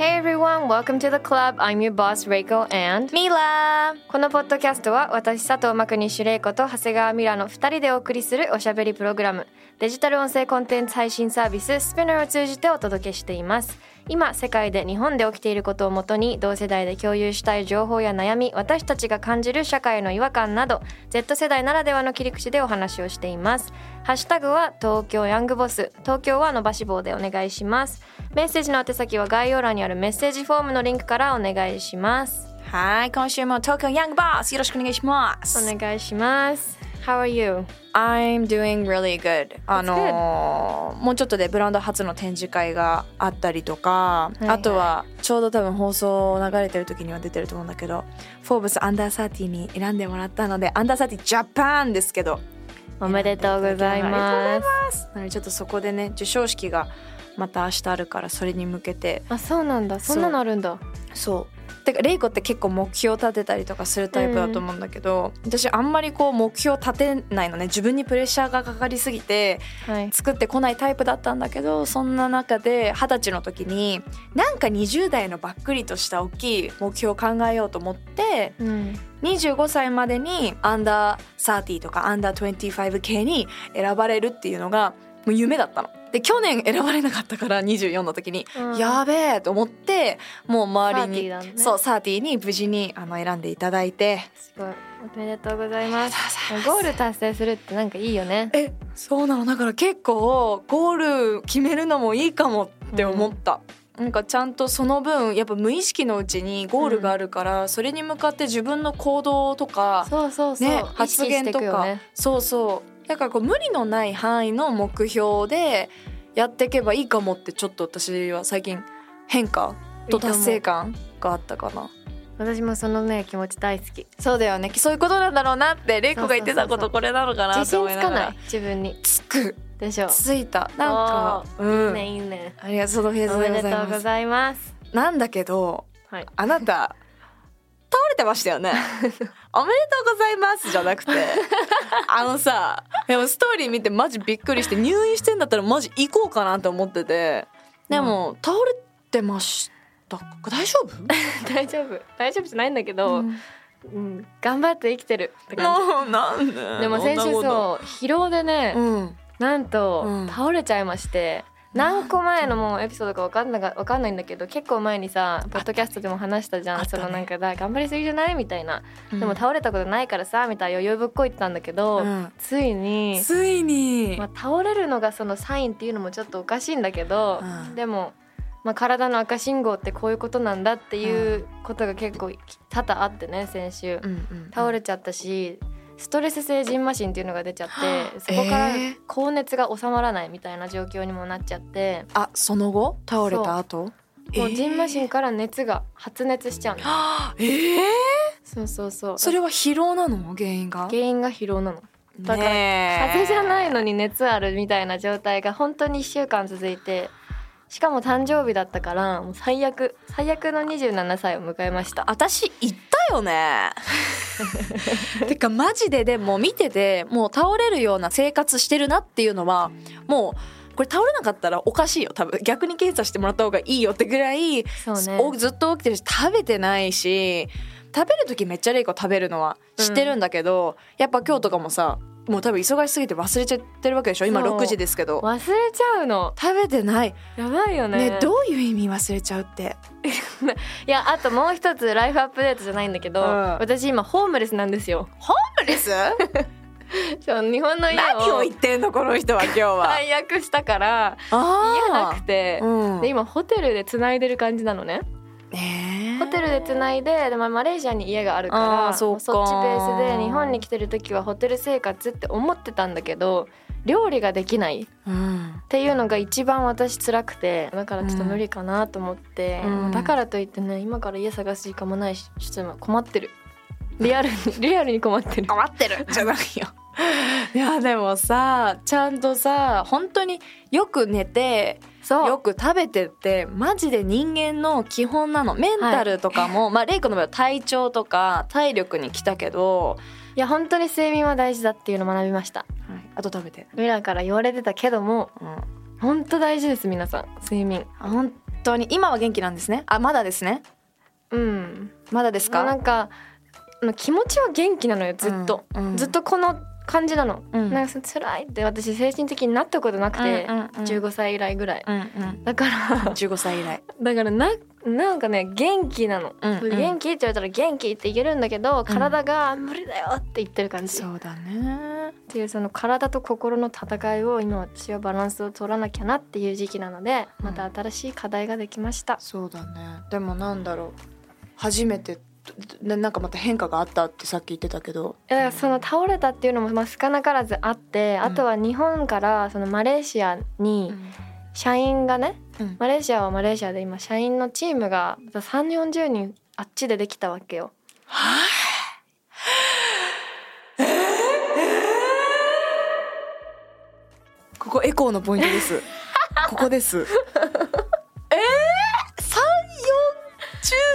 Hey everyone, welcome to the club. I'm your boss Reiko and Mila. このポッドキャストは私佐藤真国主玲子と長谷川ミラの2人でお送りするおしゃべりプログラムデジタル音声コンテンツ配信サービス Spinner を通じてお届けしています。今世界で日本で起きていることをもとに同世代で共有したい情報や悩み私たちが感じる社会の違和感など Z 世代ならではの切り口でお話をしています。ハッシュタグは東京ヤングボス東京は伸ばし棒でお願いします。メッセージの宛先は概要欄にあるメッセージフォームのリンクからお願いします。はい、今週も東京ヤングボスよろしくお願いします。お願いします How are you? I'm doing really good. あのーもうちょっとでブランド初の展示会があったりとか、いはい。あとはちょうど多分放送流れてる時には出てると思うんだけど、フォーブスアンダー30に選んでもらったので、アンダー30ジャパンですけど、おめでとうございます。なのでちょっとそこでね授賞式がまた明日あるからそれに向けて。あそうなんだ。そんなのあるんだ。そうてかレイコって結構目標立てたりとかするタイプだと思うんだけど、私あんまりこう目標立てないのね。自分にプレッシャーがかかりすぎてはい。作ってこないタイプだったんだけどそんな中で二十歳の時になんか20代のばっくりとした大きい目標を考えようと思ってうん。25歳までにアンダー30とかアンダー25系に選ばれるっていうのがもう夢だったの。で去年選ばれなかったから24の時に、うん。やべえと思ってもう周りに、30だね。そう30に無事にあの選んでいただいて。すごい。おめでとうございます。ゴール達成するってなんかいいよね。えそうなの。だから結構ゴール決めるのもいいかもって思った。なんかちゃんとその分やっぱ無意識のうちにゴールがあるから、それに向かって自分の行動とかそうそうそう、発言とか、そうそうだからこう無理のない範囲の目標でやっていけばいいかもってちょっと私は最近変化と達成感があったかな。私もそのね気持ち大好き。そうだよね。そういうことなんだろうなってレイコが言ってたことこれなのかなって自信つか思いながら。ない。自分に。つく。でしょ。ついた。なんかおうん。ねいいね。ありがとうございおめでますとうございます。なんだけどはい。あなた倒れてましたよね。おめでとうございますじゃなくて。あのさでもストーリー見てマジびっくりして入院してんだったらマジ行こうかなって思ってて。でも、倒れてました。大丈夫？大丈夫。大丈夫じゃないんだけど、うん。うん頑張って生きてるって感ななんで？じでも先週そう疲労でね、うん。なんと、うん。倒れちゃいまして何個前のもうエピソードか分かんなか分かんないんだけど結構前にさポッドキャストでも話したじゃん、ね。そのなんかだ頑張りすぎじゃないみたいな、うん。でも倒れたことないからさみたいな余裕ぶっこいてたんだけど、うん。ついに、ついに、まあ、倒れるのがそのサインっていうのもちょっとおかしいんだけど、うん。でも、まあ、体の赤信号ってこういうことなんだっていうことが結構多々あってね先週。うんうん。倒れちゃったしストレス性ジンマシンっていうのが出ちゃってそこからえー。高熱が収まらないみたいな状況にもなっちゃって、あその後？倒れた後？もうジンマシンから熱が発熱しちゃうの、えー、えそうそうそう。それは疲労なの？原因が？原因が疲労なの。だから風邪じゃないのに熱あるみたいな状態が本当に1週間続いてしかも誕生日だったからもう最悪最悪の27歳を迎えました。私言ったよね。てかマジででも見ててもう倒れるような生活してるなっていうのはもうこれ倒れなかったらおかしいよ。多分逆に検査してもらった方がいいよってぐらい、ね。おずっと起きてるし食べてないし食べる時めっちゃレイコ食べるのは知ってるんだけど、やっぱ今日とかもさもう多分忙しすぎて忘れちゃってるわけでしょ？今そう。6時ですけど。忘れちゃうの。食べてない。やばいよね。ねどういう意味忘れちゃうって？いやあともう一つライフアップデートじゃないんだけど、うん。私今ホームレスなんですよ。ホームレス？そう日本の家何をを言ってんのこの人は今日は。解約したからあ家なくて、うん。で今ホテルで繋いでる感じなのねホテルで繋いでで、まあ、マレーシアに家があるからそうか。そっちベースで日本に来てる時はホテル生活って思ってたんだけど料理ができないうん。っていうのが一番私辛くてだからちょっと無理かなと思って、うん。だからといってね今から家探す時間もないしちょっと今困ってる。リアルに リアルに困ってる。困ってる。じゃないよ。いやでもさちゃんとさ本当によく寝てそう。よく食べてってマジで人間の基本なの。メンタルとかも、まあレイコの場合は体調とか体力に来たけど、いや本当に睡眠は大事だっていうのを学びました。あと食べて、ミラから言われてたけどもうん、本当大事です皆さん。睡眠。本当に。今は元気なんですね。あまだですね。うん。まだですか？なんか気持ちは元気なのよずっと、うんうん。ずっとこの感じなの、うん。なんか辛いって私精神的になったことなくて、うんうんうん。15歳以来ぐらい。うんうん。だから15歳以来。だからななんかね元気なの、うんうん。元気って言われたら元気って言えるんだけど体が無理だよって言ってる感じ、っそうだね。ていうその体と心の戦いを今私はバランスを取らなきゃなっていう時期なのでうん。また新しい課題ができました、そうだね。でもなんだろう。初めてななんかまた変化があったってさっき言ってたけど。その倒れたっていうのもまあ少なからずあって、あとは日本からそのマレーシアに社員がね、うん。マレーシアはマレーシアで今社員のチームが3 4 0人あっちでできたわけよ。ここエコーのポイントです。ここです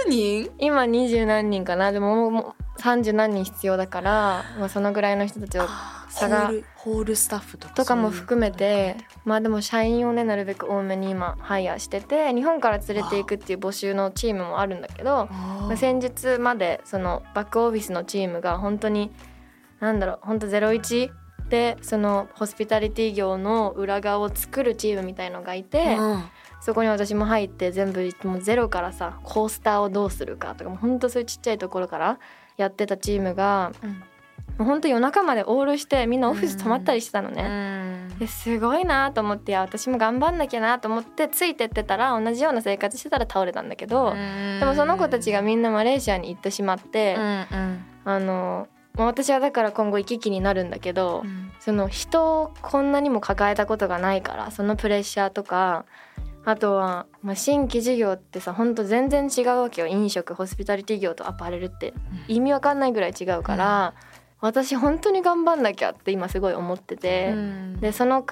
人？今二十何人かな。でももうもう30何人必要だから、まあ、そのぐらいの人たちを差がホールホールスタッフとかとかも含めてまあでも社員をねなるべく多めに今ハイヤーしてて日本から連れていくっていう募集のチームもあるんだけど、まあ先日までそのバックオフィスのチームが本当になんだろう本当ゼロ一でそのホスピタリティ業の裏側を作るチームみたいのがいて、うんそこに私も入って全部もうゼロからさコースターをどうするかとかもうほんとそういうちっちゃいところからやってたチームがうん。もうほんと夜中までオールしてみんなオフィス泊まったりしてたのね。ですごいなと思っていや私も頑張んなきゃなと思ってついてってたら同じような生活してたら倒れたんだけど、でもその子たちがみんなマレーシアに行ってしまって、うんうん。あのまあ私はだから今後行き来になるんだけど、うん。その人をこんなにも抱えたことがないからそのプレッシャーとかあとは、まあ、新規事業ってさほんと全然違うわけよ。飲食ホスピタリティ業とアパレルって。意味わかんないぐらい違うから、私本当に頑張んなきゃって今すごい思ってて、うん。でその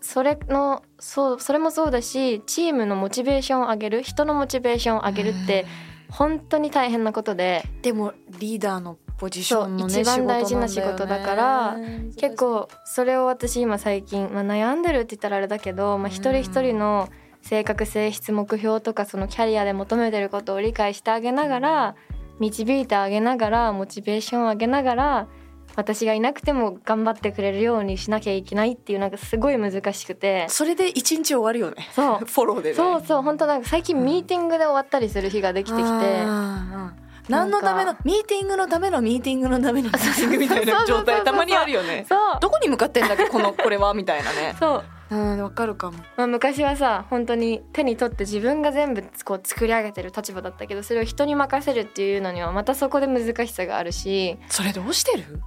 それのそうそれもそうだしチームのモチベーションを上げる人のモチベーションを上げるって本当に大変なことで。でもリーダーのポジションのね一番大事な仕事んだよね。仕事だから。結構それを私今最近、まあ、悩んでるって言ったらあれだけど、まあ、一人一人の性格性質目標とかそのキャリアで求めてることを理解してあげながら導いてあげながらモチベーションを上げながら私がいなくても頑張ってくれるようにしなきゃいけないっていうなんかすごい難しくて。それで一日終わるよね。そう。フォローでね。そうそう。本当なんか最近ミーティングで終わったりする日ができてきて。何のためのミーティングのためのミーティングのためのミーティングみたいな状態たまにあるよね。そう。どこに向かってんだっけこのこれは？みたいなね。そううんわかるかも。まあ、昔はさ本当に手に取って自分が全部こう作り上げてる立場だったけどそれを人に任せるっていうのにはまたそこで難しさがあるし。それどうしてる？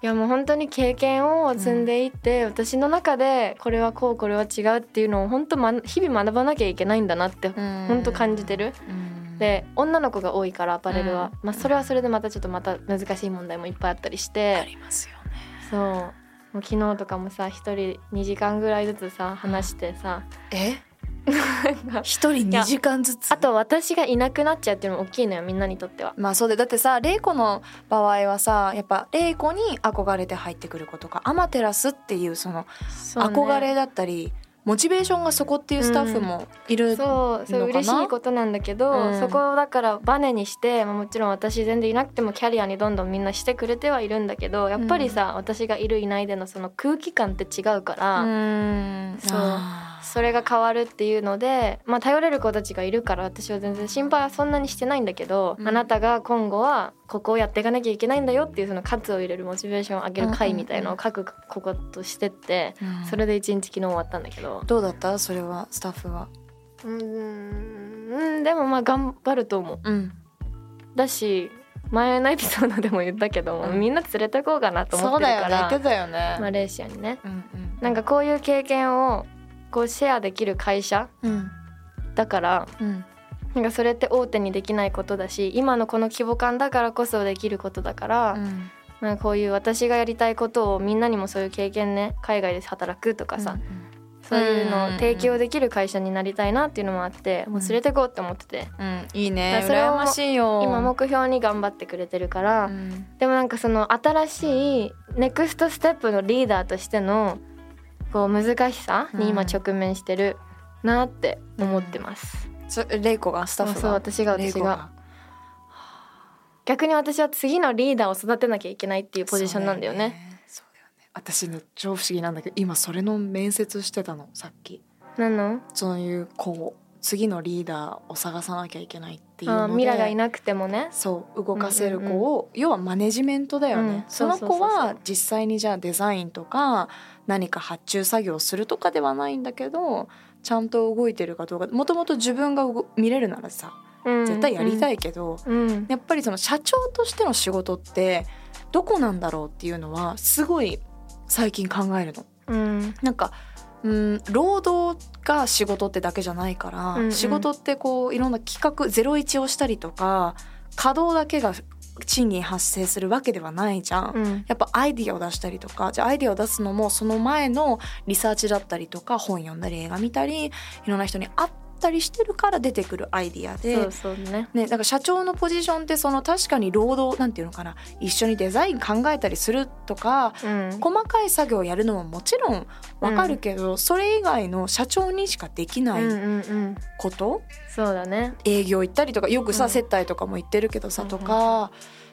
いやもう本当に経験を積んでいって、私の中でこれはこうこれは違うっていうのを本当、ま、日々学ばなきゃいけないんだなって本当感じてる。で女の子が多いからアパレルは、まあ、それはそれでまたちょっとまた難しい問題もいっぱいあったりしあてりますよね。そうもう昨日とかもさ一人2時間ぐらいずつさ話してさ。え？一人2時間ずつ？あと私がいなくなっちゃうっていうのも大きいのよみんなにとっては。まあそうでだってさ玲子の場合はさやっぱ玲子に憧れて入ってくる子とかアマテラスっていうその憧れだったり、モチベーションがそこっていうスタッフもいる、そうそうのかな嬉しいことなんだけど、うん。そこをだからバネにしてまあもちろん私全然いなくてもキャリアにどんどんみんなしてくれてはいるんだけどやっぱりさ、私がいるいないでのその空気感って違うから、ん。そう。それが変わるっていうので、まあ、頼れる子たちがいるから私は全然心配はそんなにしてないんだけど、うん。あなたが今後はここをやっていかなきゃいけないんだよっていうその喝を入れるモチベーションを上げる会みたいのを書くこことしてって、うん。それで一日昨日終わったんだけど。どうだった？それはスタッフは。うーんうん。でもまあ頑張ると思う。うん。だし前のエピソードでも言ったけども、うん。みんな連れてこうかなと思そうってるから。だよね。ね、マレーシアにね。うんうん。なんかこういう経験をこうシェアできる会社うん。だからうん。なんかそれって大手にできないことだし今のこの規模感だからこそできることだから、うん。なんかこういう私がやりたいことをみんなにもそういう経験ね海外で働くとかさ、そういうのを提供できる会社になりたいなっていうのもあって、もう連れてこうって思ってて、うん。いいね。それを羨ましいよ。今目標に頑張ってくれてるから、うん。でもなんかその新しいネクストステップのリーダーとしてのこう難しさに今直面してるなって思ってます。そレイコがスタッフが？そう私が私が。逆に私は次のリーダーを育てなきゃいけないっていうポジションなんだよね。私ね超不思議なんだけど今それの面接してたのさっきなの？そういうこう次のリーダーを探さなきゃいけないっていうのでミラがいなくてもね。そう動かせる子を、要はマネジメントだよね、うんその子は実際にじゃあデザインとか何か発注作業をするとかではないんだけどちゃんと動いてるかどうかもともと自分が動見れるならさ絶対やりたい。いけど、うん。やっぱりその社長としての仕事ってどこなんだろうっていうのはすごい最近考えるの。うん。なんかうん労働が仕事ってだけじゃないから、うんうん仕事ってこういろんな企画ゼロ一をしたりとか稼働だけが賃金発生するわけではないじゃん。うん。やっぱアイディアを出したりとかじゃあアイディアを出すのもその前のリサーチだったりとか本読んだり映画見たりいろんな人に会ったりしてるから出てくるアイディアでそうそうね。ね、だから社長のポジションってその確かに労働なんていうのかな一緒にデザイン考えたりするとかうん。細かい作業をやるのももちろんわかるけど、それ以外の社長にしかできないうんうんうん。こと、そうだね。営業行ったりとかよくさ、うん接待とかも行ってるけどさ、うんとか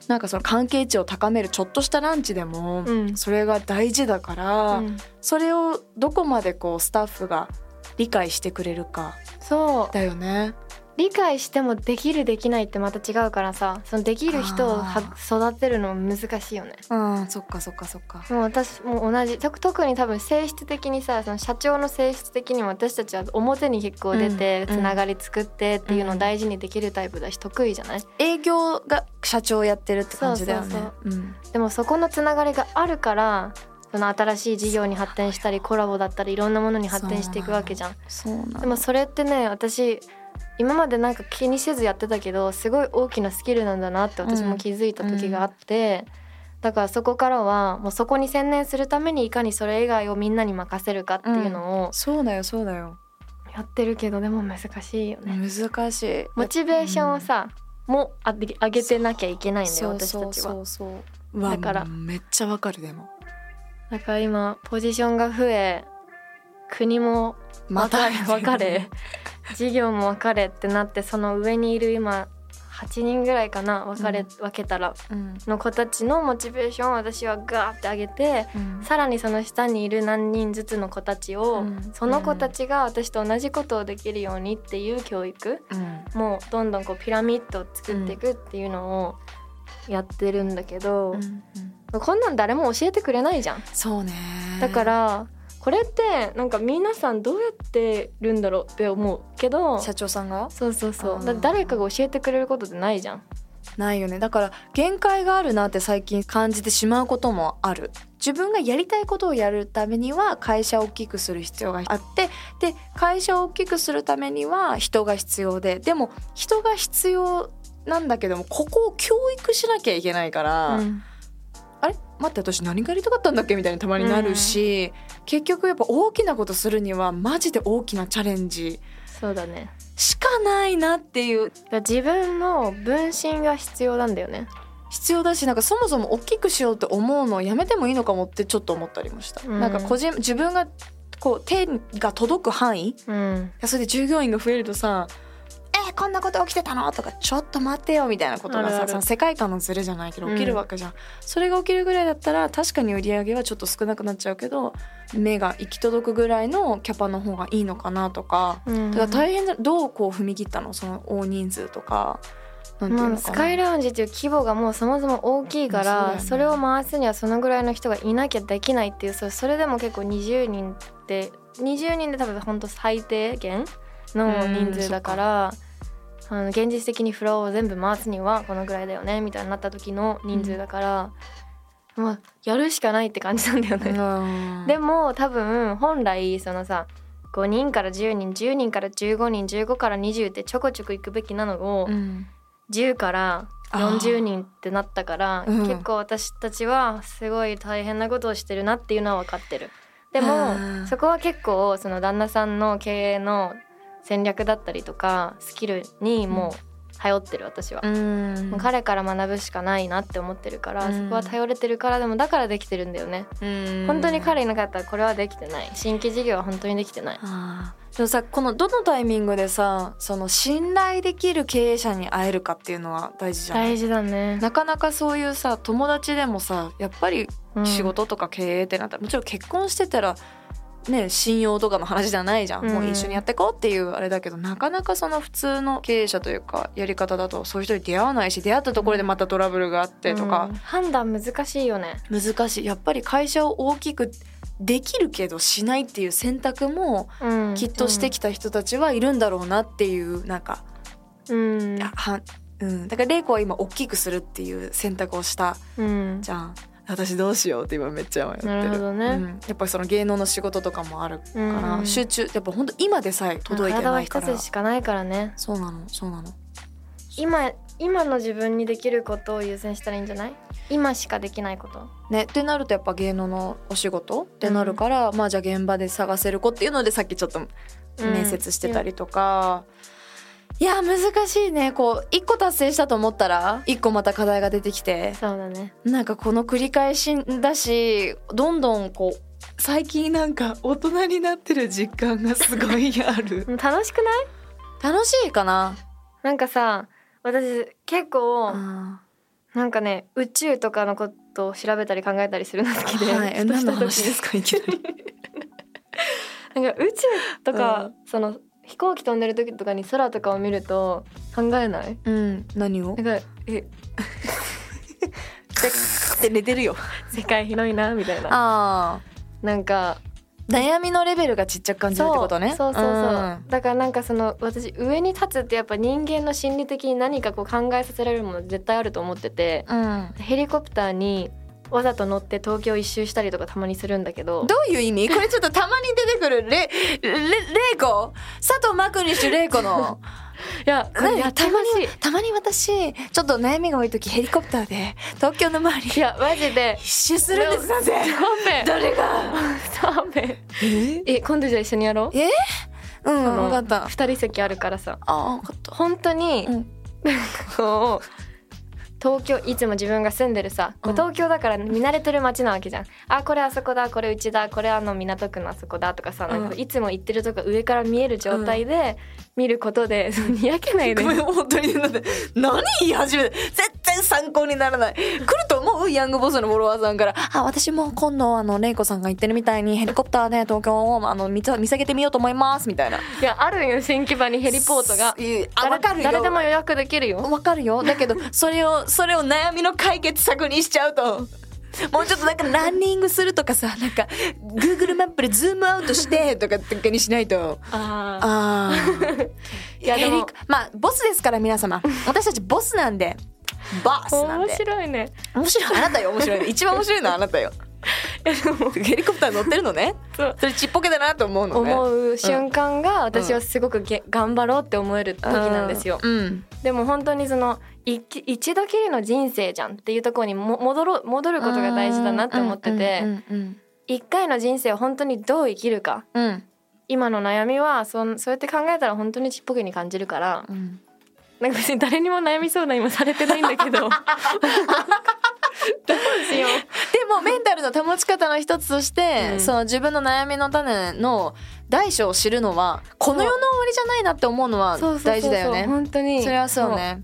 なんかその関係値を高めるちょっとしたランチでも、うんそれが大事だから、うんそれをどこまでこうスタッフが理解してくれるか。そう。だよね。理解してもできるできないってまた違うからさ。そのできる人をは育てるのも難しいよね。うんそっかそっかそっか。もう私も同じ。特特に多分性質的にさその社長の性質的にも私たちは表に結構出てうんつながり作ってっていうのを大事にできるタイプだし得意じゃない？営業が社長やってるって感じだよね。でもそこのつながりがあるからその新しい事業に発展したりコラボだったりいろんなものに発展していくわけじゃんでもそれってね私今までなんか気にせずやってたけどすごい大きなスキルなんだなって私も気づいた時があって、だからそこからはもうそこに専念するためにいかにそれ以外をみんなに任せるかっていうのをそうだよそうだよ。やってるけどでも難しいよね。難しい。モチベーションをさ、もあ上げてなきゃいけないんだよ私たちはそうそう。うわだからもうめっちゃわかるでも。だから今ポジションが増え国も分かれ分かれ事業も分かれってなってその上にいる今8人ぐらいかな分かれ、うん。分けたらうん。の子たちのモチベーションを私はガーって上げてうん。さらにその下にいる何人ずつの子たちを、うん。その子たちが私と同じことをできるようにっていう教育うん。もうどんどんこうピラミッドを作っていくっていうのをやってるんだけど、こんなん誰も教えてくれないじゃん。そうね。だからこれってなんか皆さんどうやってるんだろうって思うけど社長さんが？そうそうそうだ誰かが教えてくれることってないじゃん。ないよねだから限界があるなって最近感じてしまうこともある自分がやりたいことをやるためには会社を大きくする必要があってで会社を大きくするためには人が必要ででも人が必要なんだけどもここを教育しなきゃいけないから、うん待って私何がやりたかったんだっけみたいにたまになるし、結局やっぱ大きなことするにはマジで大きなチャレンジそうだね。しかないなっていう。自分の分身が必要なんだよね。必要だしなんかそもそも大きくしようって思うのをやめてもいいのかもってちょっと思ったりもした、うん。なんか個人自分がこう手が届く範囲うん。それで従業員が増えるとさ「えーこんなこと起きてたの?」とか「ちょっと待ってよ」みたいなことがさその世界観のズレじゃないけど起きるわけじゃん、それが起きるぐらいだったら確かに売り上げはちょっと少なくなっちゃうけど目が行き届くぐらいのキャパの方がいいのかなとか。うん。だから大変だどうこう踏み切ったの？その大人数とか。まあ、スカイラウンジっていう規模がもうそもそも大きいからね。それを回すにはそのぐらいの人がいなきゃできないっていうそそれでも結構20人って20人で多分本当最低限の人数だからあの現実的にフロアを全部回すにはこのぐらいだよねみたいになった時の人数だから、もうやるしかないって感じなんだよね、うん。でも多分本来そのさ5人から10人10人から15人15から20ってちょこちょこ行くべきなのを、うん。10から40人ってなったから、結構私たちはすごい大変なことをしてるなっていうのは分かってる。でも、うん。そこは結構その旦那さんの経営の戦略だったりとかスキルにもう頼ってる私は、うん。もう彼から学ぶしかないなって思ってるから、うん。そこは頼れてるからでもだからできてるんだよね、うん。本当に彼いなかったらこれはできてない。新規事業は本当にできてない。でもさこのどのタイミングでさその信頼できる経営者に会えるかっていうのは大事じゃない？大事だね。なかなかそういうさ友達でもさやっぱりうん仕事とか経営ってなったら、もちろん結婚してたらね信用とかの話じゃないじゃん、うん。もう一緒にやってこうっていうあれだけどなかなかその普通の経営者というかやり方だとそういう人に出会わないし出会ったところでまたトラブルがあってとか。うん、判断難しいよね。難しい。やっぱり会社を大きくできるけどしないっていう選択もきっとしてきた人たちはいるんだろうなっていうなんか、うん。はうん、だから玲子は今大きくするっていう選択をしたうん。じゃん私どうしようって今めっちゃ迷ってる。なるほどね。うん、やっぱりその芸能の仕事とかもあるから、うん集中やっぱ本当今でさえ届いて体はないから。一つしかないからね。そうなのそうなの。今今の自分にできることを優先したらいいんじゃない？今しかできないこと？ねってなるとやっぱ芸能のお仕事ってなるから、まあじゃあ現場で探せる子っていうのでさっきちょっと面接してたりとか、いや難しいね。こう一個達成したと思ったら一個また課題が出てきて。そうだね。なんかこの繰り返しだしどんどんこう最近なんか大人になってる実感がすごいある。う ん楽しくない？楽しいかな。なんかさ私結構あなんかね宇宙とかのことを調べたり考えたりするの好きで、ーはい。何の話ですかいきなり。なんか宇宙とか、その飛行機飛んでる時とかに空とかを見ると考えない？うん。何を？なんかえ？って寝てるよ。世界広いなみたいな。あなんか悩みのレベルがちっちゃく感じるってことね。そうそうそう。そう、ん。だからなんかその私上に立つってやっぱ人間の心理的に何かこう考えさせられるもの絶対あると思っててうん。ヘリコプターにわざと乗って東京一周したりとかたまにするんだけど。どういう意味？これちょっとたまに出てくるレレレイコ？佐藤マクニッシュレイコの。いやこれやってほしいたまに私ちょっと悩みが多い時ヘリコプターで東京の周り。いやマジで。一周するんですなんて誰が？ダメ。え？え今度じゃあ一緒にやろう？え？うん分かった。二人席あるからさ。あ分かった。本当に、うん。こう東京いつも自分が住んでるさ、こううん東京だから見慣れてる街なわけじゃん。あこれあそこだこれうちだこれあの港区のあそこだとかさ、なんかうんいつも行ってるとこ上から見える状態で見ることで、そのにやけないでごめん本当に何言い始めて絶対参考にならないヤングボスのフォロワーさんから「あ私も今度あのレイコさんが言ってるみたいにヘリコプターで東京をあの見つ見下げてみようと思います」みたいな。いやあるんよ新木場にヘリポートが。あ誰分かるよ。誰でも予約できるよ。わかるよ。だけどそれをそれを悩みの解決策にしちゃうと。もうちょっとなんかランニングするとかさなんか Google マップでズームアウトしてとかってかにしないと。ああー。いやでもまあボスですから皆様。私たちボスなんでボスなん面で白いね。面白い。あなたよ面白い。の 一番面白いのはあなたよ。ヘリコプター乗ってるのね。そう。それちっぽけだなと思うのね。思う瞬間が私はすごくげ、頑張ろうって思える時なんですよ。うん。でも本当にそのい一度きりの人生じゃんっていうところにも戻ろ戻ることが大事だなって思ってて。うんうん一回の人生を本当にどう生きるか。うんうん。今の悩みはそんそうやって考えたら本当にちっぽけに感じるから。うんなんか別に誰にも悩み相談今されてないんだけど。どうしよでもメンタルの保ち方の一つとして、うん。その自分の悩みの種の大小を知るのはこの世の終わりじゃないなって思うのはうそうそうそう。大事だよね。本当に。それはそうね。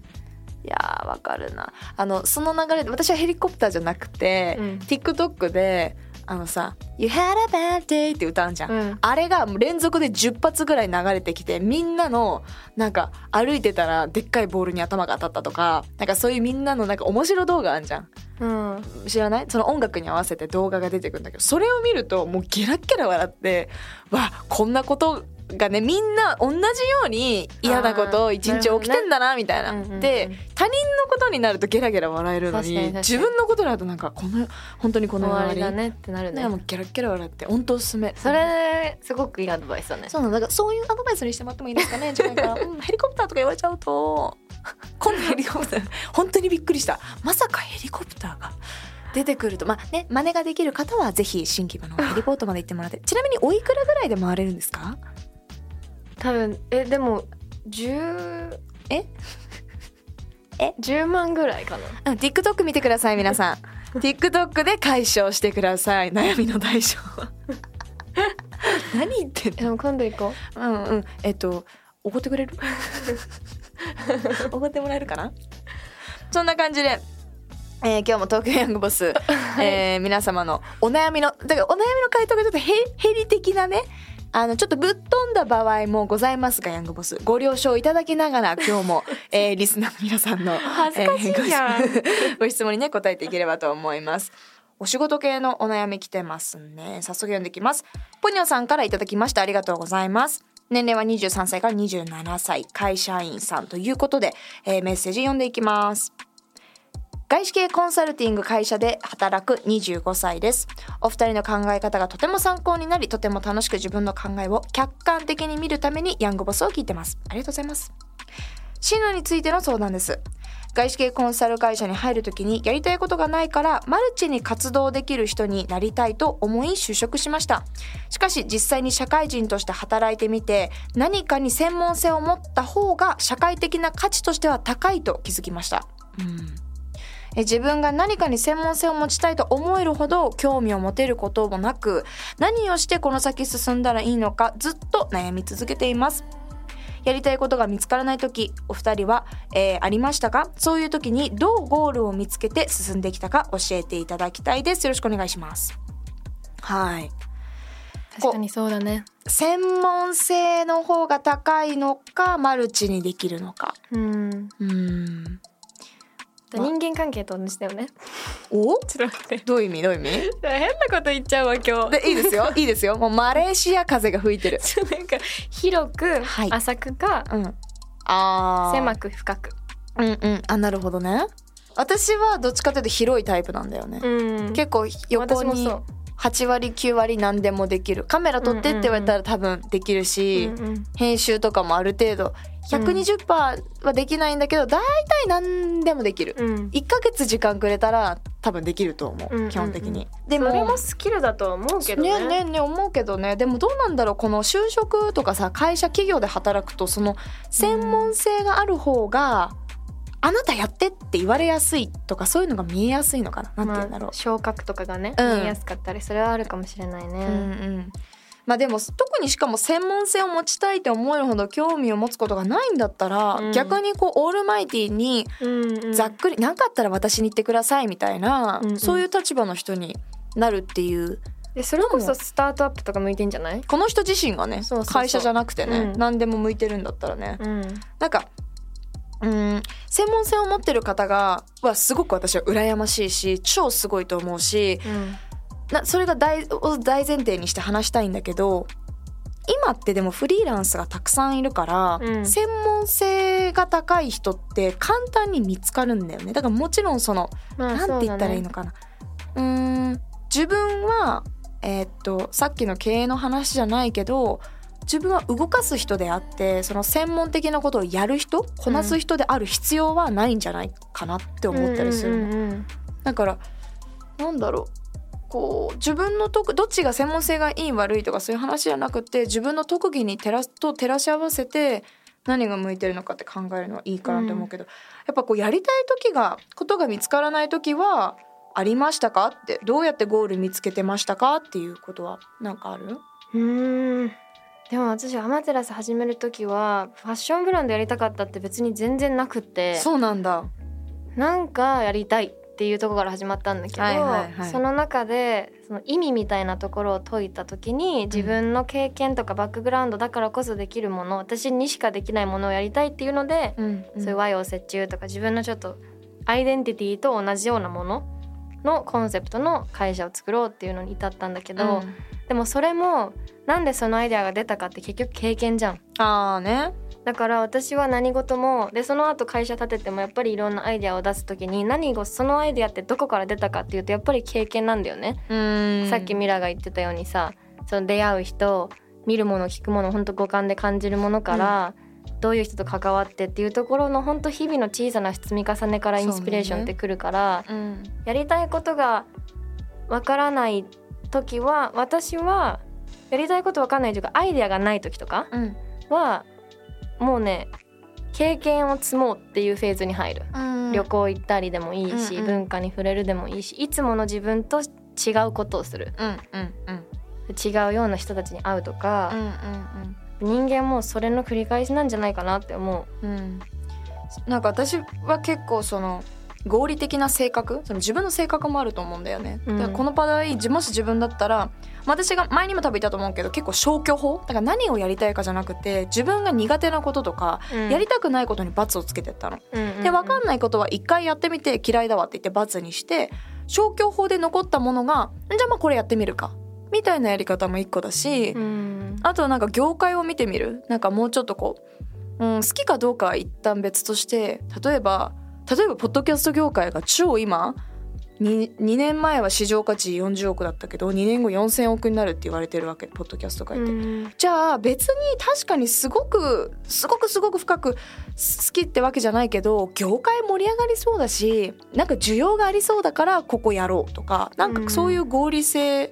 いやーわかるな。あのその流れで私はヘリコプターじゃなくて、うん。TikTok であのさ「You had a bad day」って歌うんじゃん。うんあれが連続で10発ぐらい流れてきてみんなのなんか歩いてたらでっかいボールに頭が当たったとかなんかそういうみんなのなんか面白動画あんじゃん。うん知らない？その音楽に合わせて動画が出てくるんだけどそれを見るともうゲラッゲラ笑ってわこんなことがねみんな同じように嫌なことを一日起きてんだなみたいな。うんうんうんで他人のことになるとゲラゲラ笑えるのに自分のことになるとなんかこの本当にこの終わり。りだねってなるね。ねもうゲラゲラ笑って本当おすすめ。それすごくいいアドバイスだね。そうなの。だからそういうアドバイスにしてもらってもいいですかね？違うから、うん、ヘリコプターとか言われちゃうと。今度ヘリコプター。本当にびっくりした。まさかヘリコプターが出てくると。まあね真似ができる方はぜひ新規場のヘリポートまで行ってもらって。ちなみにおいくらぐらいで回れるんですか？多分えでも10え？え？10万ぐらいかな。うん TikTok 見てください皆さん。TikTok で解消してください。悩みの代償。は 何言ってんの？えでも今度行こう。んうん。えっとおごってくれる？おごってもらえるかな？そんな感じで、えー今日も東京ヤングボス、えー皆様のお悩みのだからお悩みの回答がちょっとへヘリ的なねあのちょっとぶっ飛んだ場合もございますがヤングボス。ご了承いただきながら今日も、えーリスナーの皆さんの恥ずかしいじゃん。えーご質 ご質問にね答えていければと思います。お仕事系のお悩み来てますね。早速読んできます。ポニョさんからいただきましたありがとうございます。年齢は23歳から27歳会社員さんということで、えーメッセージ読んでいきます外資系コンサルティング会社で働く25歳です。お二人の考え方がとても参考になりとても楽しく自分の考えを客観的に見るためにヤングボスを聞いてます。ありがとうございます。進路についての相談です。外資系コンサル会社に入るときにやりたいことがないからマルチに活動できる人になりたいと思い就職しました。しかし実際に社会人として働いてみて何かに専門性を持った方が社会的な価値としては高いと気づきました、うん。え自分が何かに専門性を持ちたいと思えるほど興味を持てることもなく何をしてこの先進んだらいいのかずっと悩み続けています。やりたいことが見つからない時お二人は、えーありましたか？そういう時にどうゴールを見つけて進んできたか教えていただきたいです。よろしくお願いします。はい。確かにそうだね。専門性の方が高いのかマルチにできるのか。うん。うん人間関係と同じだよね。お？ちょっと待って。どういう意味？どういう意味？変なこと言っちゃうわ今日。でいいですよ。いいですよ。もうマレーシア風が吹いてる。なんか広くはい。浅くかうん。あー。狭く深く。うんうん。あなるほどね。私はどっちかというと広いタイプなんだよね、うん。結構横に私もそう8割9割何でもできる。カメラ撮ってって言われたら多分できるし、うんうん編集とかもある程度。120%はできないんだけど、大体何でもできる、うん。1ヶ月時間くれたら多分できると思う、うんうんうん。基本的に。ででももそれもスキルだとは思うけどね。ねねね思うけどね。でもどうなんだろう。この就職とかさ会社企業で働くとその専門性がある方が、あなたやってって言われやすいとかそういうのが見えやすいのかな。なんて言うんだろう。まあ、昇格とかがね、うん。見えやすかったりそれはあるかもしれないね、うんうん。まあでも特にしかも専門性を持ちたいって思えるほど興味を持つことがないんだったら、うん。逆にこうオールマイティーにうんうんざっくり、なかったら私に言ってくださいみたいな、うんうん。そういう立場の人になるっていう。でそれこそスタートアップとか向いてんじゃない？この人自身がね会社じゃなくてね、うん。何でも向いてるんだったらね、うん。なんかうん専門性を持ってる方がはすごく私は羨ましいし超すごいと思うしうん。なそれが大を大前提にして話したいんだけど今ってでもフリーランスがたくさんいるから、うん。専門性が高い人って簡単に見つかるんだよね。だからもちろんそのまあなんて言ったらいいのかな。う,、ーん自分はえーっとさっきの経営の話じゃないけど自分は動かす人であってその専門的なことをやる人こなす人である必要はないんじゃないかなって思ったりするの、うんうんうんだからなんだろう。こう自分の特どっちが専門性がいい悪いとかそういう話じゃなくて自分の特技に照らすと照らし合わせて何が向いてるのかって考えるのはいいかなって思うけど、やっぱこうやりたい時がことが見つからない時はありましたかってどうやってゴール見つけてましたかっていうことはなんかある？うーんでも私アマテラス始める時はファッションブランドやりたかったって別に全然なくってそうなんだ。なんかやりたいっていうところから始まったんだけど、はいはいはい。その中でその意味みたいなところを解いた時に自分の経験とかバックグラウンドだからこそできるもの私にしかできないものをやりたいっていうので、うん、そういう和洋折衷とか自分のちょっとアイデンティティと同じようなもののコンセプトの会社を作ろうっていうのに至ったんだけど、でもそれもなんでそのアイデアが出たかって結局経験じゃん。ああね。だから私は何事もでその後会社立ててもやっぱりいろんなアイデアを出す時に何をそのアイデアってどこから出たかっていうとやっぱり経験なんだよね、うん。さっきミラが言ってたようにさその出会う人見るもの聞くもの本当五感で感じるものから、どういう人と関わってっていうところの本当日々の小さな積み重ねからインスピレーションってくるから、うん。やりたいことがわからない時は私はやりたいことわかんないというかアイデアがない時とかうんはもうね経験を積もうっていうフェーズに入る、うん。旅行行ったりでもいいし、うんうん。文化に触れるでもいいしいつもの自分と違うことをする。うんうんうん。違うような人たちに会うとうんか、人間もそれの繰り返しなんじゃないかなって思う。うん。うんなんか私は結構その合理的な性格その自分の性格もあると思うんだよね、うん。だからこの場合もし自分だったらまあ私が前にも多分言ったと思うけど結構消去法？だから何をやりたいかじゃなくて自分が苦手なこととか、やりたくないことに罰をつけてったの。で分かんないことは一回やってみて嫌いだわって言って罰にして消去法で残ったものがじゃあまあこれやってみるかみたいなやり方も一個だし、うん。あとはなんか業界を見てみる？なんかもうちょっとこう、うん、好きかどうかは一旦別として例えば例えばポッドキャスト業界が超今 2, 2年前は市場価値40億だったけど2年後4,000億になるって言われてるわけポッドキャスト界って。うん。じゃあ別に確かにすごくすごくすごく深く好きってわけじゃないけど業界盛り上がりそうだしなんか需要がありそうだからここやろうとかなんかそういう合理性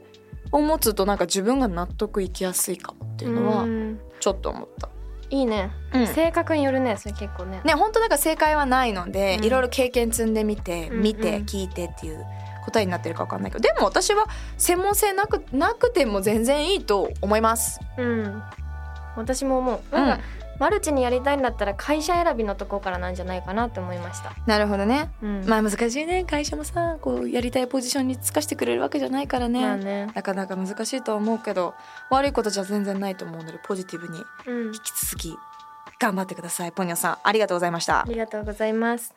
を持つとなんか自分が納得いきやすいかもっていうのはうん。ちょっと思った。いいね、うん。性格によるねそれ結構ね。ね本当なんか正解はないので、うん。いろいろ経験積んでみて、うんうん。見て聞いてっていう答えになってるか分かんないけどでも私は専門性なくなくても全然いいと思います。うん。私も思う。うんなん。か、マルチにやりたいんだったら会社選びのとこからなんじゃないかなって思いました、なるほどね。うん。まあ難しいね。会社もさこうやりたいポジションにつかしてくれるわけじゃないからね,、まあね。なかなか難しいとは思うけど悪いことじゃ全然ないと思うのでポジティブにうん。引き続き頑張ってくださいポニョさん。ありがとうございました。ありがとうございます。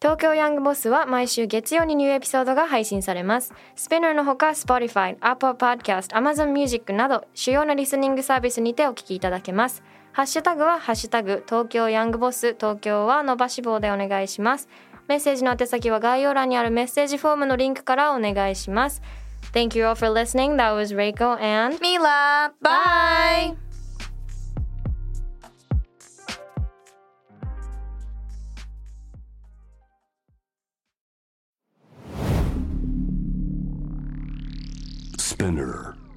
東京ヤングボスは毎週月曜にニューエピソードが配信されます。スピナーのほか Spotify、Apple Podcast、Amazon Music など主要なリスニングサービスにてお聞きいただけます。ハッシュタグはハッシュタグ東京ヤングボス東京は伸ばし棒でお願いします。メッセージの宛先は概要欄にあるメッセージフォームのリンクからお願いします。Thank you all for listening. That was Reiko and ミラバイ Spinner.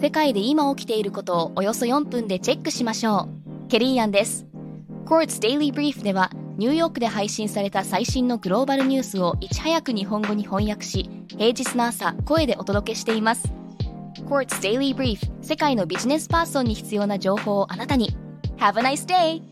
世界で今起きていることをおよそ4分でチェックしましょう。ケリーアンです。Quartz Daily Brief ではニューヨークで配信された最新のグローバルニュースをいち早く日本語に翻訳し、平日の朝声でお届けしています。Quartz Daily Brief 世界のビジネスパーソンに必要な情報をあなたに。Have a nice day!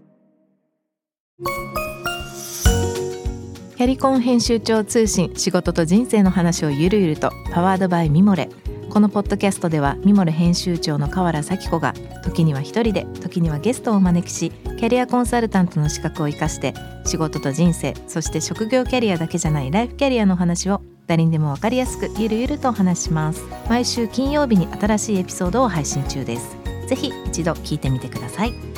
キャリコン編集長通信仕事と人生の話をゆるゆるとパワードバイミモレこのポッドキャストではミモル編集長の河原咲子が時には一人で時にはゲストをお招きしキャリアコンサルタントの資格を生かして仕事と人生そして職業キャリアだけじゃないライフキャリアの話を誰にでも分かりやすくゆるゆるとお話しします毎週金曜日に新しいエピソードを配信中です。ぜひ一度聞いてみてください。